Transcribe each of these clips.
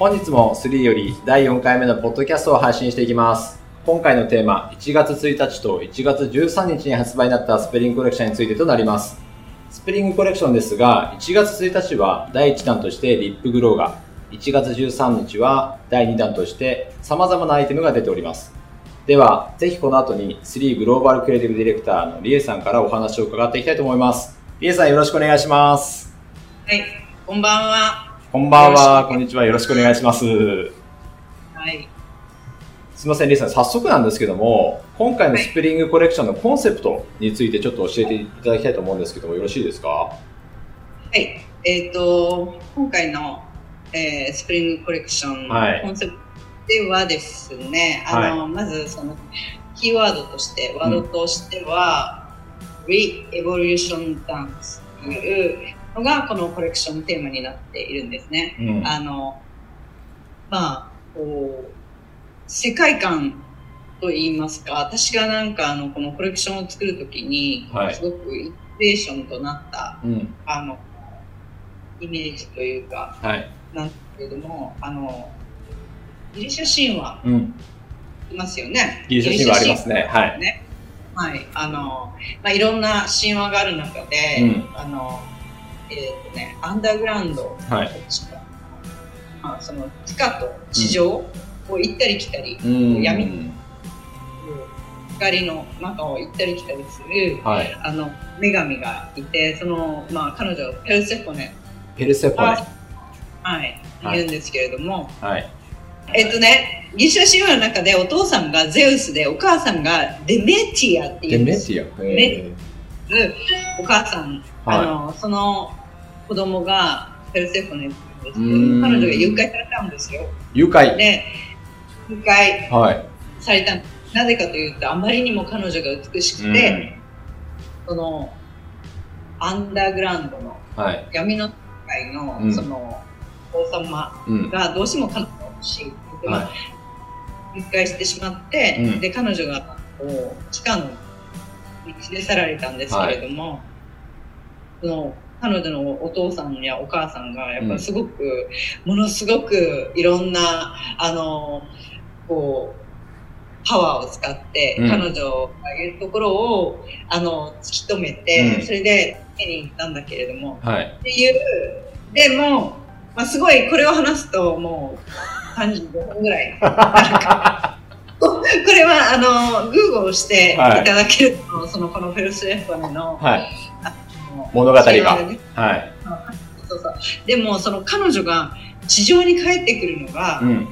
本日も3より第4回目のポッドキャストを配信していきます。今回のテーマ、1月1日と1月13日に発売になったスペリングコレクションについてとなります。スペリングコレクションですが、1月1日は第1弾としてリップグローが、1月13日は第2弾として様々なアイテムが出ております。では、ぜひこの後に3グローバルクリエイティブディレクターのリエさんからお話を伺っていきたいと思います。リエさんよろしくお願いします。はい、こんばんは。こんばんは、こんにちは、よろしくお願いします。はい。すみません、リエさん、早速なんですけども、今回のスプリングコレクションのコンセプトについてちょっと教えていただきたいと思うんですけども、よろしいですか？はい。えっ、と、今回の、えースプリングコレクション、はいコンセプトではですね、あの、まずその、キーワードとして、ワードとしては、Re-Evolution Dance というのが、このコレクションテーマになっているんですね。うん。あの、まあ、こう、世界観と言いますか、私がなんかあの、このコレクションを作るときに、はいすごくインスピレーションとなった、うん。あの、イメージというか、はい。なんですけれども、あの、ギリシャ神話うん。いますよね。ギリシャ神話ありますね。はい。ね。はい。あの、まあ、いろんな神話がある中で、うんあの、えっ、とね、アンダーグラウンド、はい。まあ、その地下と地上を行ったり来たり、うん。闇光の中を行ったり来たりするはい。あの女神がいてその、まあ、彼女ペルセフォネ、ペルセポネ。はいはい言うんですけれども、はい。えっとねギリシャ神話の中でお父さんがゼウスでお母さんがデメティアっていデうんですメティア。えお母さん、はいあのその子供がペルセフォネって言うんですけうんど彼女が誘拐されたんですよー誘拐。で誘拐はい。されたなぜかというとあまりにも彼女が美しくて、そのアンダーグラウンドのうん。はい。闇の世界の、うんその王様うん。がどうしても彼女が欲しいって言って、まはあ誘拐してしまって、うんで彼女がこう地下のに連れ去られたんですけれども、その彼女のお父さんやお母さんがやっぱりすごく、ものすごくいろんなあのこうパワーを使って、うん。彼女がいるところをあの突き止めて、うん。それで手に行ったんだけれども。はい。っていうでも、まあ、すごいこれを話すともう35分ぐらい。こ れはあのグーグルしていただけると、そのこのフェルスエファネのはい。あの物語がねはい。そうそうでもその彼女が地上に帰ってくるのがうん。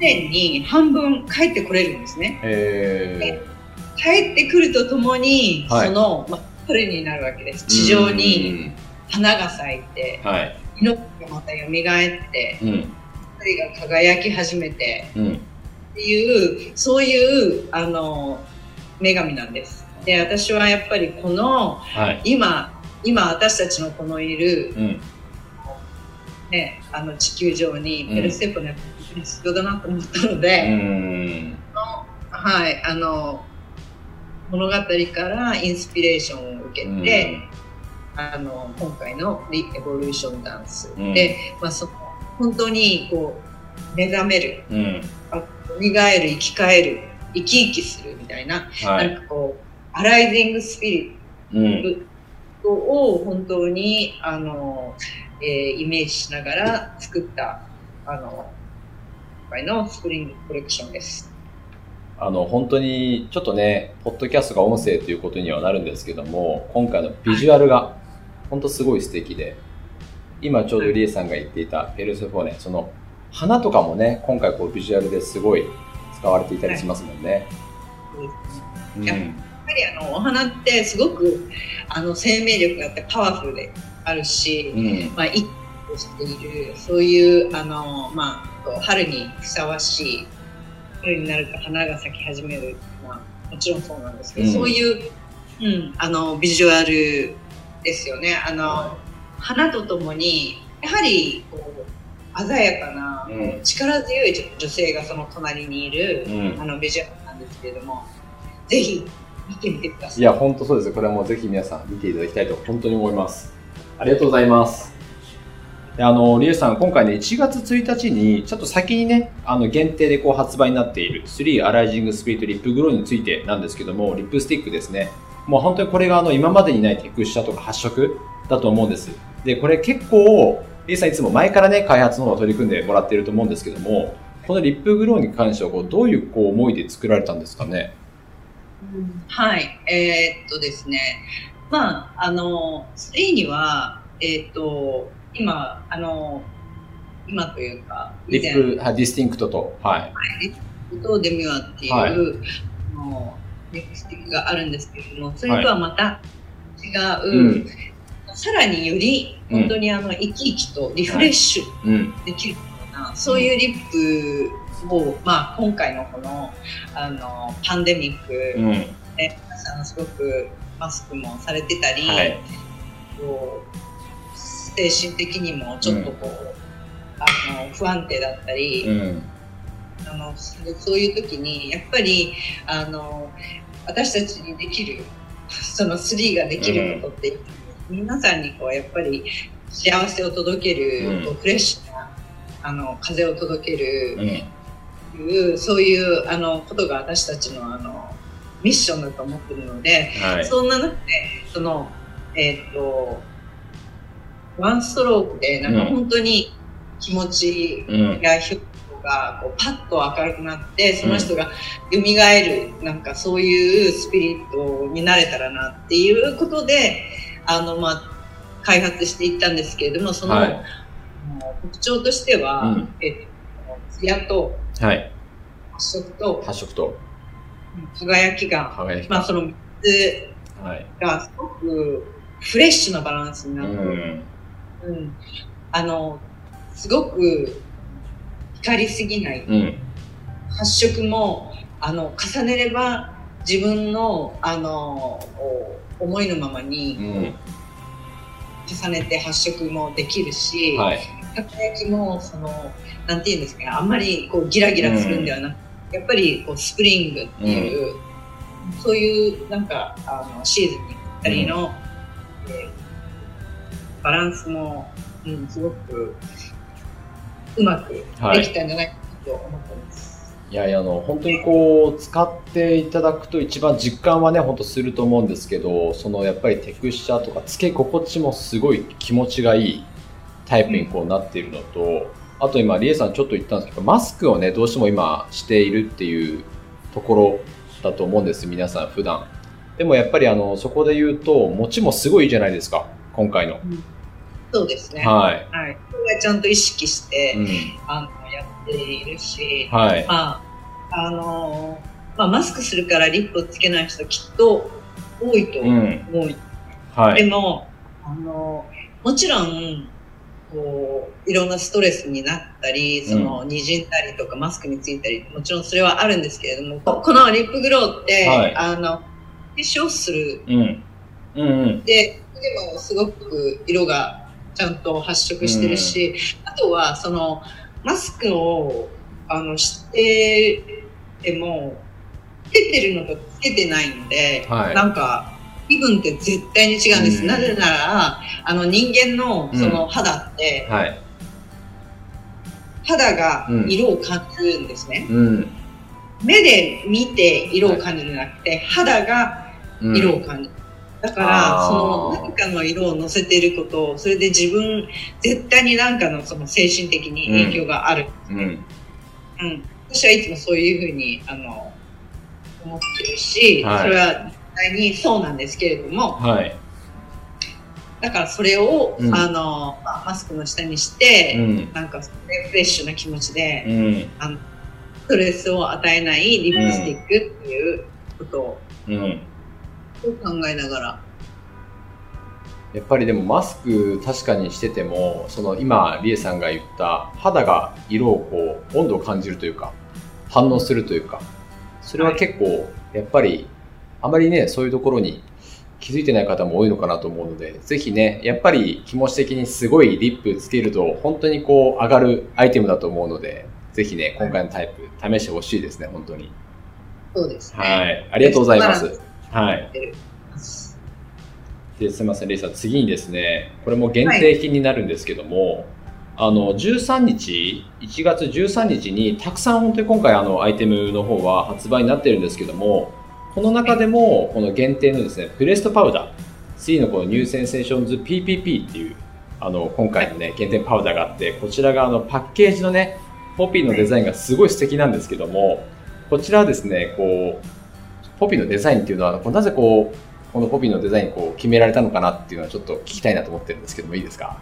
年に半分帰ってこれるんですねえ帰ってくるとともに、はいその、まあ、彼になるわけですー。地上に花が咲いてうん。はい。命がまた蘇ってうん。光が輝き始めてうん。っていうそういうあの女神なんですで私はやっぱりこのはい。今今私たちのこのいる、うん。ね、あの地球上にうんペルセポネが必要だなと思ったのうで、ん。はいあの物語からインスピレーションを受けて、あの今回の「リエボリューションダンスうんで」まあ、その本当にこう目覚める蘇る生き返る生き生きするみたいな,、は。ないんかこうアライジングスピリうん。ットを本当にあの、えーイメージしながら作ったあの今回のスプリングコレクションです。あの、本当に、ちょっとね、ポッドキャストが音声ということにはなるんですけども、今回のビジュアルが、本当すごい素敵で、今ちょうどリエさんが言っていたペルセフォーネ、その、花とかもね、今回こうビジュアルですごい使われていたりしますもんね。うん。やっぱりあのお花ってすごくあの生命力があってパワフルであるし、うん。まあ、一個しているそういうあの、まあ、春にふさわしい春になると花が咲き始める、まあ、もちろんそうなんですけど、うんそういう、うん、あのビジュアルですよねあの、花とともにやはりこう鮮やかな、うん力強い女性がその隣にいる、うんあのビジュアルなんですけれどもぜひ見てみてください。いや、本当そうです。これはもうぜひ皆さん見ていただきたいと本当に思います。ありがとうございます。であの、リエさん、今回ね、1月1日に、ちょっと先にね、あの、限定でこう発売になっている、 THREE Arising Spirit Lip Glow についてなんですけども、リップスティックですね。もう本当にこれがあの、今までにないテクスチャとか発色だと思うんです。で、これ結構、リエさんいつも前からね、開発の方を取り組んでもらっていると思うんですけども、このリップグローに関してはこう、どういうこう思いで作られたんですかね？うん、はい、えー、っとですね、まあ、あの、 THREE には、えー、っと、今、あの、今というか、リップ、ディスティンクトと、はい。リップと Demure っていう、はい、あのリップスティックがあるんですけれども、それとはまた違う、はいうん、さらにより本当にあの生き生きとリフレッシュできるような、はい、そういうリップを、まあ、今回のこのあのパンデミック、うん、ね、皆さんすごくマスクもされてたり、はい、精神的にもちょっとこう、うん、あの不安定だったり、うん、あのそういう時にやっぱりあの私たちにできるその3ができることって、うん、皆さんにこうやっぱり幸せを届ける、こうフレッシュなあの風を届ける、いうそういうあのことが私たちのあのミッションだと思ってるので、はい、そんな中でそのえっ、ー、とワンストロークでなんか本当に気持ちがひょっがこうパッと明るくなってその人が蘇るなんかそういうスピリットになれたらなっていうことであの、まあ、開発していったんですけれどもその、はい、特徴としては、うん、えっと、艶と、はい、発色と発色と。輝きが輝きまあ、その3つがすごくフレッシュなバランスになって、うん。うん、あのすごく光りすぎない、うん、発色もあの重ねれば自分のあの思いのままに、重ねて発色もできるし、はい、輝きもそのなんていうんですかあんまりこうギラギラするんではなく、うん、やっぱりこうスプリングっていう、うん、そういうなんかあのシーズンにぴったりの、うん、えーバランスも、うん、すごくうまくできたんじゃないかと思ってます。はい、いやいやあの本当にこう使っていただくと一番実感はね本当すると思うんですけどそのやっぱりテクスチャーとか付け心地もすごい気持ちがいいタイプにこうなっているのと、あと今リエさんちょっと言ったんですけどマスクをねどうしても今しているっていうところだと思うんです皆さん普段でもやっぱりあのそこで言うと持ちもすごいいいじゃないですか今回の。うんそうですね。はい。はい。これはちゃんと意識して、うん、あのやっているし、はい。まあ、あの、まあ、マスクするからリップをつけない人きっと多いと思う。うん、はい。でも、あの、もちろん、こう、いろんなストレスになったり、その、にじんだりとか、マスクについたり、もちろんそれはあるんですけれども、このリップグローって、はい、あの、化粧する。うん。うん、うん、で、でもすごく色がちゃんと発色してるし、うん、あとはそのマスクをあのしててもつけてるのとつけてないので、はい、なんか気分って絶対に違うんです、うん、なぜならあの人間のその肌って、うん。はい、肌が色を感じるんですね、目で見て色を感じるんじゃなくて、肌が色を感じる、だからその何かの色を乗せていることそれで自分絶対に何かのその精神的に影響がある、うん、うん、うん、私はいつもそういうふうにあの思ってるし、はい、それは実際にそうなんですけれども、はい、だからそれを、うん、あのまあ、マスクの下にして、うん、なんかフレッシュな気持ちで、うん、あのストレスを与えないリップスティックっていうことを、うん考えながら。やっぱりでもマスク確かにしてても、その今、リエさんが言った肌が色をこう、温度を感じるというか、反応するというか、それは結構、やっぱり、あまりね、そういうところに気づいてない方も多いのかなと思うので、ぜひね、やっぱり気持ち的にすごいリップつけると、本当にこう、上がるアイテムだと思うので、ぜひね、今回のタイプ、試してほしいですね、本当に。そうですね。はい。ありがとうございます。はい。ですみません、レイさん、次にですね、これも限定品になるんですけども、はい、あの、13日、1月13日にたくさん本当に今回あのアイテムの方は発売になってるんですけども、この中でもこの限定のですね、プレストパウダー、 THREE のこの New Sensations PPP っていう、あの、今回のね、限定パウダーがあって、こちらがあのパッケージのね、ポピーのデザインがすごい素敵なんですけども、こちらはですね、こう、ポピーのデザインっていうのは、なぜこう、このポピーのデザインこう決められたのかなっていうのはちょっと聞きたいなと思ってるんですけどもいいですか？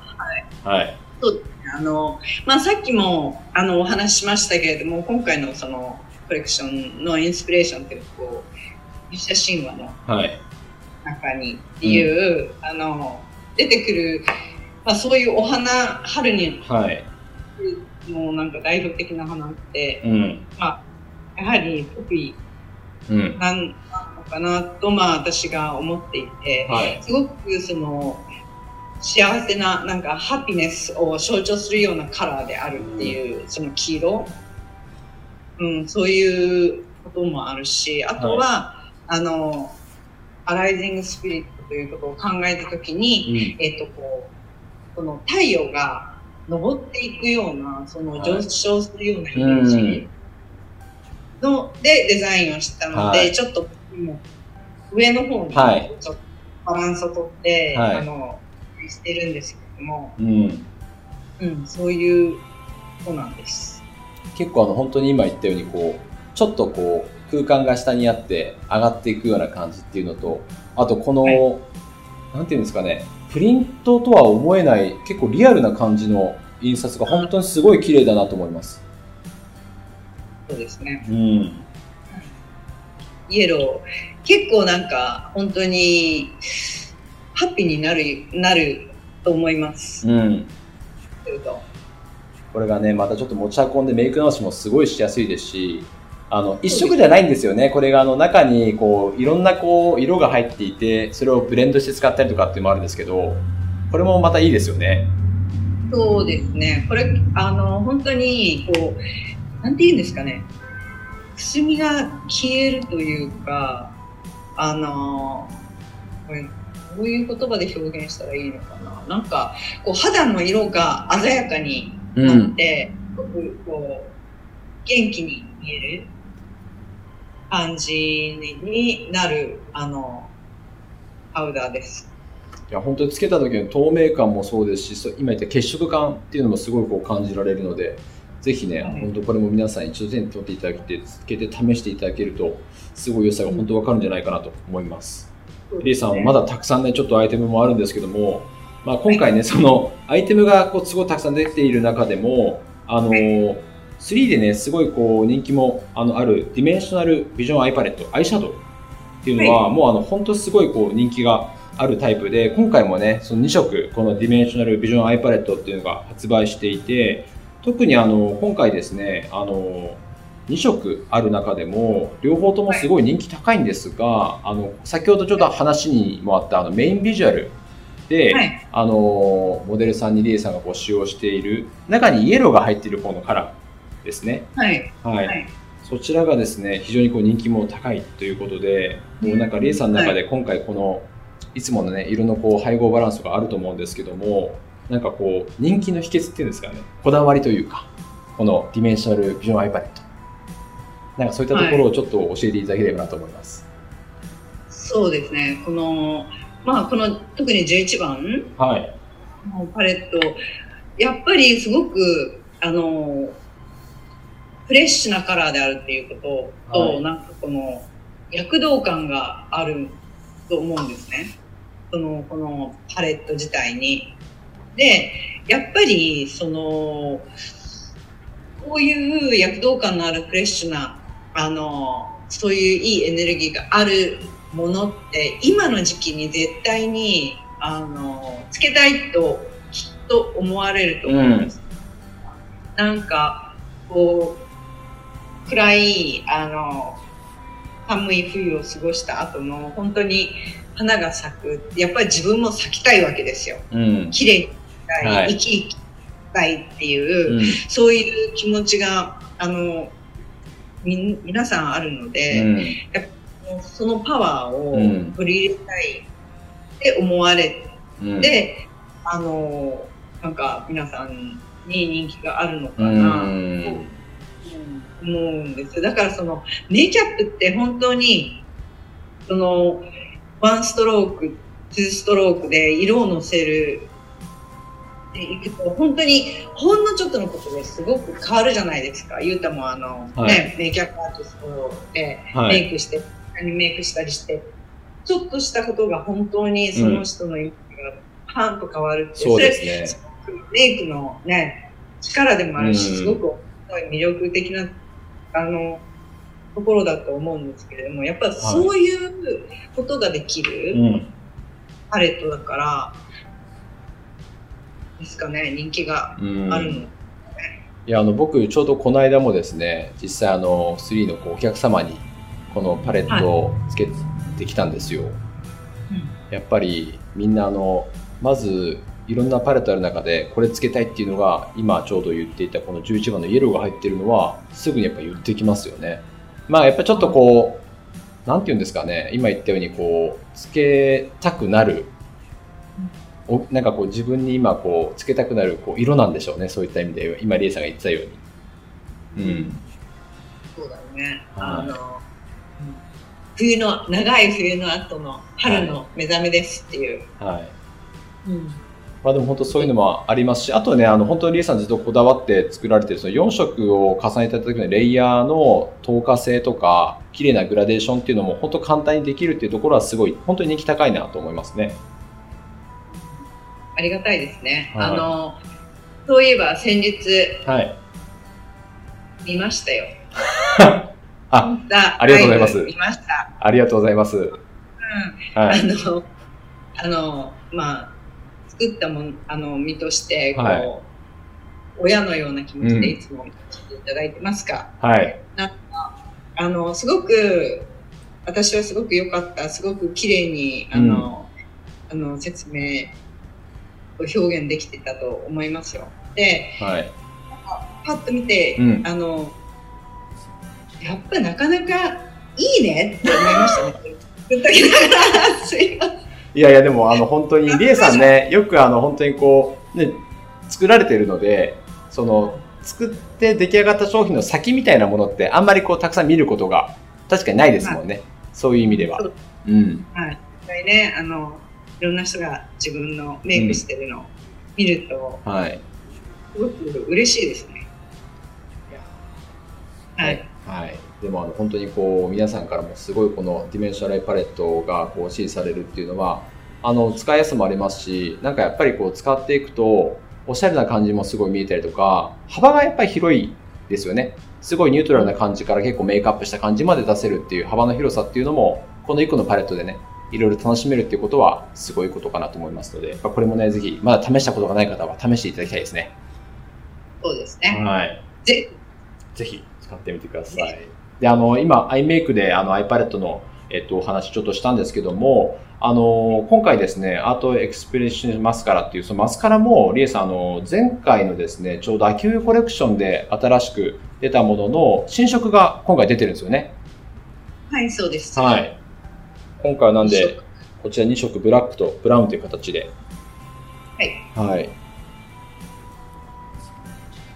はい。はい。そうですね。あの、まあ、さっきも、あの、お話ししましたけれども、今回のその、コレクションのインスピレーションっていうこう、ギリシャ神話の中にっていう、はい、あの、出てくる、まあ、そういうお花、春に、はい。もうなんか代表的な花って、うん、まあ、やはりポピーなん、かなと、まあ、私が思っていて、はい、すごくその幸せななんかハピネスを象徴するようなカラーであるっていう、その黄色、うん、そういうこともあるしあとは、はい、あのアライジングスピリットということを考えた時に、うん、えっ、とこうこの太陽が昇っていくようなその上昇するようなイメージの、でデザインをしたので、はい、ちょっと上の方にちょっとバランスをとって、はい、あのしてるんですけども、うん、うん、そういうことなんです。結構あの本当に今言ったようにこうちょっとこう空間が下にあって上がっていくような感じっていうのとあとこの、はい、なんていうんですかねプリントとは思えない結構リアルな感じの印刷が本当にすごい綺麗だなと思います。そうですね。うん。イエロー結構なんか本当にハッピーになるなると思います。うん。これがねまたちょっと持ち運んでメイク直しもすごいしやすいですし。あの一色じゃないんですよね。これがあの中にこういろんなこう色が入っていて、それをブレンドして使ったりとかっていうのもあるんですけど、これもまたいいですよね。そうですね。これあの本当にこうなんて言うんですかね。くすみが消えるというか、あのこれどういう言葉で表現したらいいのかななんかこう肌の色が鮮やかになって、うん、こう元気に見える感じになるあのパウダーです。いや本当につけた時の透明感もそうですし今言った血色感っていうのもすごいこう感じられるのでぜひね、はい、本当これも皆さん一度手に取っていただいて、つけて試していただけると、すごい良さが本当わかるんじゃないかなと思います。うん、リエさんはまだたくさんね、ちょっとアイテムもあるんですけども、まあ、今回ね、はい、そのアイテムがこうすごいたくさん出ている中でも、あのー、 THREE でね、すごいこう人気もあのある Dimensional Vision Eye Palette、アイシャドウっていうのは、はい、もうあの本当すごいこう人気があるタイプで、今回もね、その2色、この Dimensional Vision Eye Palette っていうのが発売していて、特にあの今回ですねあの2色ある中でも両方ともすごい人気高いんですが、はい、あの先ほどちょっと話にもあったあのメインビジュアルで、はい、あのモデルさんにリエさんがこう使用している中にイエローが入っている方のカラーですね。はい、はい、そちらがですね非常にこう人気も高いということで、もうなんかリエさんの中で今回この、いつものね色のこう配合バランスがあると思うんですけどもなんかこう、人気の秘訣っていうんですかね、こだわりというか、この Dimensional Vision Eye Palette。なんかそういったところをちょっと教えていただければなと思います。はい、そうですね。この、まあ、この特に11番はい。のパレット、やっぱりすごく、あの、フレッシュなカラーであるっていうことと、はい、なんかこの躍動感があると思うんですね。その、このパレット自体に。で、やっぱり、その、こういう躍動感のあるフレッシュな、あの、そういういいエネルギーがあるものって、今の時期に絶対に、あの、つけたいときっと思われると思うんです。うん、なんか、こう、暗い、あの、寒い冬を過ごした後の、本当に花が咲く。やっぱり自分も咲きたいわけですよ。うん、綺麗たい、はい、生き生きたいっていう、うん、そういう気持ちがあのみ皆さんあるので、うん、そのパワーを取り入れたいって思われて、うん、あのなんか皆さんに人気があるのかうな、ん。思うんですよ。だからそのメイキャップって本当にそのワンストロークツーストロークで色をのせるでいくと本当にほんのちょっとのことですごく変わるじゃないですかゆうたもあの、はいねメイキャップアーティストではい。メイクして、メイクしたりしてちょっとしたことが本当にその人のイメージがパンと変わるって、そうですね。それメイクのね力でもあるし、うんすごく魅力的なあのところだと思うんですけれどもやっぱりそういうことができうるん。パレットだから、ですかね人気がうん。あるの、いやあの僕ちょうどこの間もですね実際あの3のこうお客様にこのパレットをつけてきたんですよ、やっぱりみんなあのまずいろんなパレットある中でこれつけたいっていうのが今ちょうど言っていたこの11番のイエローが入ってるのはすぐにやっぱ言ってきますよね。まあやっぱちょっとこうなんて言うんですかね今言ったようにこうつけたくなるおなんかこう自分に今こうつけたくなるこう色なんでしょうね。そういった意味で。今リエさんが言ってたように。うん。そうだよね、はい。あのうん冬の長い冬の後の春の目覚めですっていう、はい。うん。まあでも本当そういうのもありますし、あとね、あの本当にリエさんずっとこだわって作られてるその4色を重ねた時のレイヤーの透過性とか、綺麗なグラデーションっていうのも本当簡単にできるっていうところはすごい、本当に人気高いなと思いますね。ありがたいですね、はいあのそういえば先日はい。見ましたよ あ、あありがとうございます見ました。ありがとうございます。うん。はい。あの、あの、まあ、作ったもん、あの、身として、こう、はい親のような気持ちうんでいつも見させていただいてますが、はい。あの、すごく、私はすごく良かった、すごく綺麗に、あの、あの、説明を表現できてたと思いますよ。で、はい。パッと見て、うんあの、やっぱなかなかいいねって思いましたね。いやいや、でもあの本当に、リエさんね、よくあの本当にこう、ね、作られてるので、その、作って出来上がった商品の先みたいなものってあんまりこうたくさん見ることが確かにないですもんね。そういう意味ではそう。うん。はい。ね、あの、いろんな人が自分のメイクしてるのを見ると、はい。すごく嬉しいですね。はい。はい。でもあの本当にこう皆さんからもすごいこの Dimensional Palette がこう支持されるっていうのはあの使いやすさもありますしなんかやっぱりこう使っていくとおしゃれな感じもすごい見えたりとか幅がやっぱり広いですよねすごいニュートラルな感じから結構メイクアップした感じまで出せるっていう幅の広さっていうのもこの1個のパレットでねいろいろ楽しめるっていうことはすごいことかなと思いますのでこれもねぜひまだ試したことがない方は試していただきたいですねそうですね。はいぜぜひ使ってみてください。で、あの、今、iMake であの iPalette の、えっと、お話ちょっとしたんですけども、あの、今回ですね、アートエクスプレッションマスカラっていう、そのマスカラも、リエさん、あの、前回のですね、ちょうど秋冬コレクションで新しく出たものの、新色が今回出てるんですよね。はい、そうです。はい。今回はなんで、こちら2色、ブラックとブラウンという形で。はい。はい。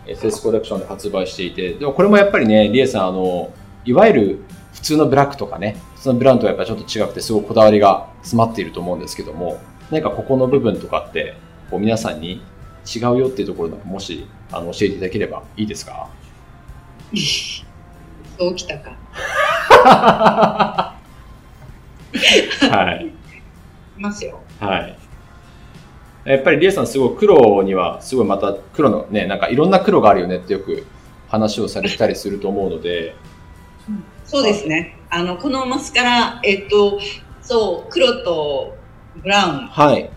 SS コレクションで発売していて、でもこれもやっぱりね、リエさん、あの、いわゆる普通のブラックとかね、普通のブラウンとはやっぱりちょっと違くて、すごいこだわりが詰まっていると思うんですけども、何かここの部分とかって、こう皆さんに違うよっていうところもし、あの、教えていただければいいですか？そうきたか。はい。いますよ。はい。やっぱりリエさんすごい黒にはすごいまた黒のね、なんかいろんな黒があるよねってよく話をされてたりすると思うので、そうですね。あの、このマスカラ、えっと、そう、黒とブラウンはい。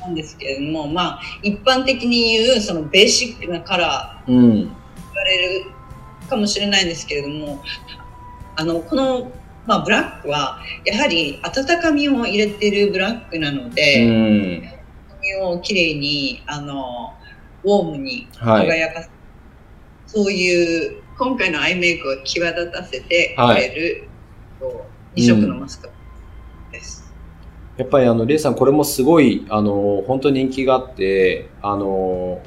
なんですけれども、まあ、一般的に言う、そのベーシックなカラーうん。言われるかもしれないんですけれども、あの、この、まあ、ブラックは、やはり温かみを入れてるブラックなのうで、ん。髪をきれいに、あの、ウォームにはい。輝かす、そういう、今回のアイメイクを際立たせてくれる、こう二色のマスカラです。やっぱりあの、レイさんこれもすごい、あの、本当に人気があって、あの、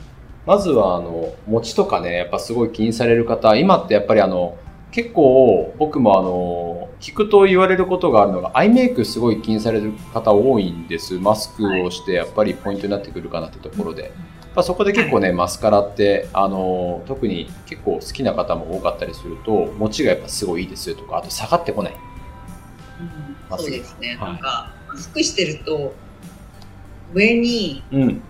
まずは、あの、餅とかね、やっぱすごい気にされる方、今ってやっぱりあの、結構僕もあの、聞くと言われることがあるのが、アイメイクすごい気にされる方多いんです。マスクをしてやっぱりポイントになってくるかなってところで。まあ、そこで結構ね、マスカラって、あの、特に結構好きな方も多かったりすると、持ちがやっぱすごいいいですとか、あと下がってこない。うん、そうですね。はい、なんか、マスクしてると、上に、うん、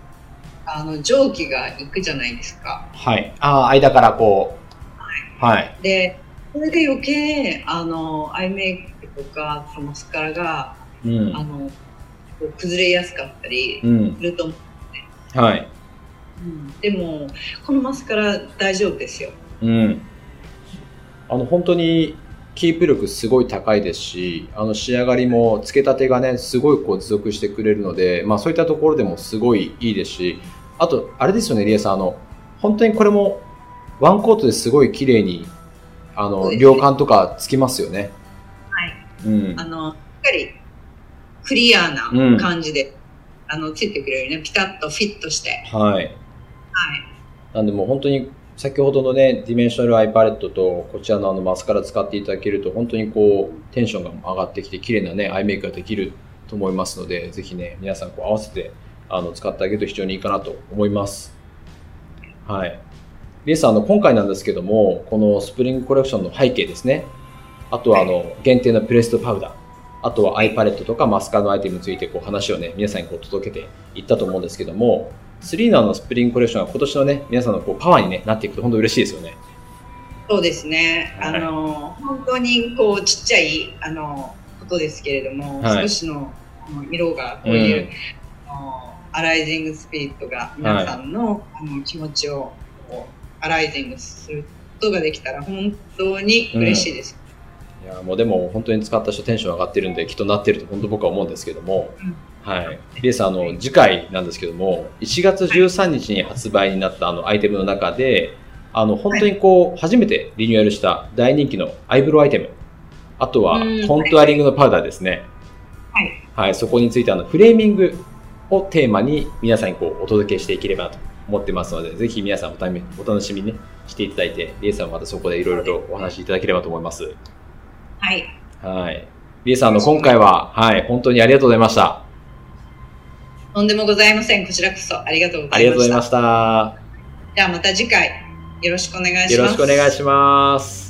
あの蒸気がいくじゃないですか。はい。ああ、間からこう。はい。はい、で、それで余計、あの、アイメイクとか、マスカラが、うん、あの、崩れやすかったりすると思うんで、うん、はい。うん、でも、このマスカラ大丈夫ですよ。うん。あの、本当に、キープ力すごい高いですし、あの仕上がりもつけたてがね、すごいこう持続してくれるので、まあそういったところでもすごいいいですし、あと、あれですよね、リエさん、あの、本当にこれもワンコートですごい綺麗に、あの、量感とかつきますよね。はい。うん。あの、しっかりクリアな感じで、うん、あの、ついてくれるね、ピタッとフィットして。はい。はい。なんでもう本当に先ほどのね、 Dimensional Eye Palette とこちらのあのマスカラ使っていただけると本当にこうテンションが上がってきて綺麗なね、アイメイクができると思いますので、ぜひね、皆さんこう合わせてあの使ってあげると非常にいいかなと思います。はい。リエさん、あの、今回なんですけども、このスプリングコレクションの背景ですね。あとはあの、限定のプレストパウダー。あとはアイパレットとかマスカラのアイテムについてこう話をね、皆さんにこう届けていったと思うんですけども、スリーナーのスプリングコレクションは今年のね、皆さんのこうパワーに、ね、なっていくと本当嬉しいですよね。そうですね。はい、あの、本当にこうちっちゃい、あの、ことですけれども、はい、少しの色がこういう、うん、アライジングスピリットが皆さんの,、あの気持ちをこうアライジングすることができたら本当に嬉しいです。うん、いやもうでも本当に使った人テンション上がってるんできっとなってると本当僕は思うんですけども、うん。はい。リエさん、あの、次回なんですけども、1月13日に発売になったあのアイテムの中で、あの、本当にこう、初めてリニューアルした大人気のアイブロウアイテム、あとはコントゥアリングのパウダーですね。はい。はい、そこについてあの、フレーミングをテーマに皆さんにこう、お届けしていければなと思ってますので、ぜひ皆さんお楽しみに、ね、していただいて、リエさんはまたそこでいろいろとお話しいただければと思います。はい。はい。リエさん、の、今回は、はい、本当にありがとうございました。とんでもございません。こちらこそありがとうございました。ありがとうございました。じゃあまた次回よろしくお願いします。よろしくお願いします。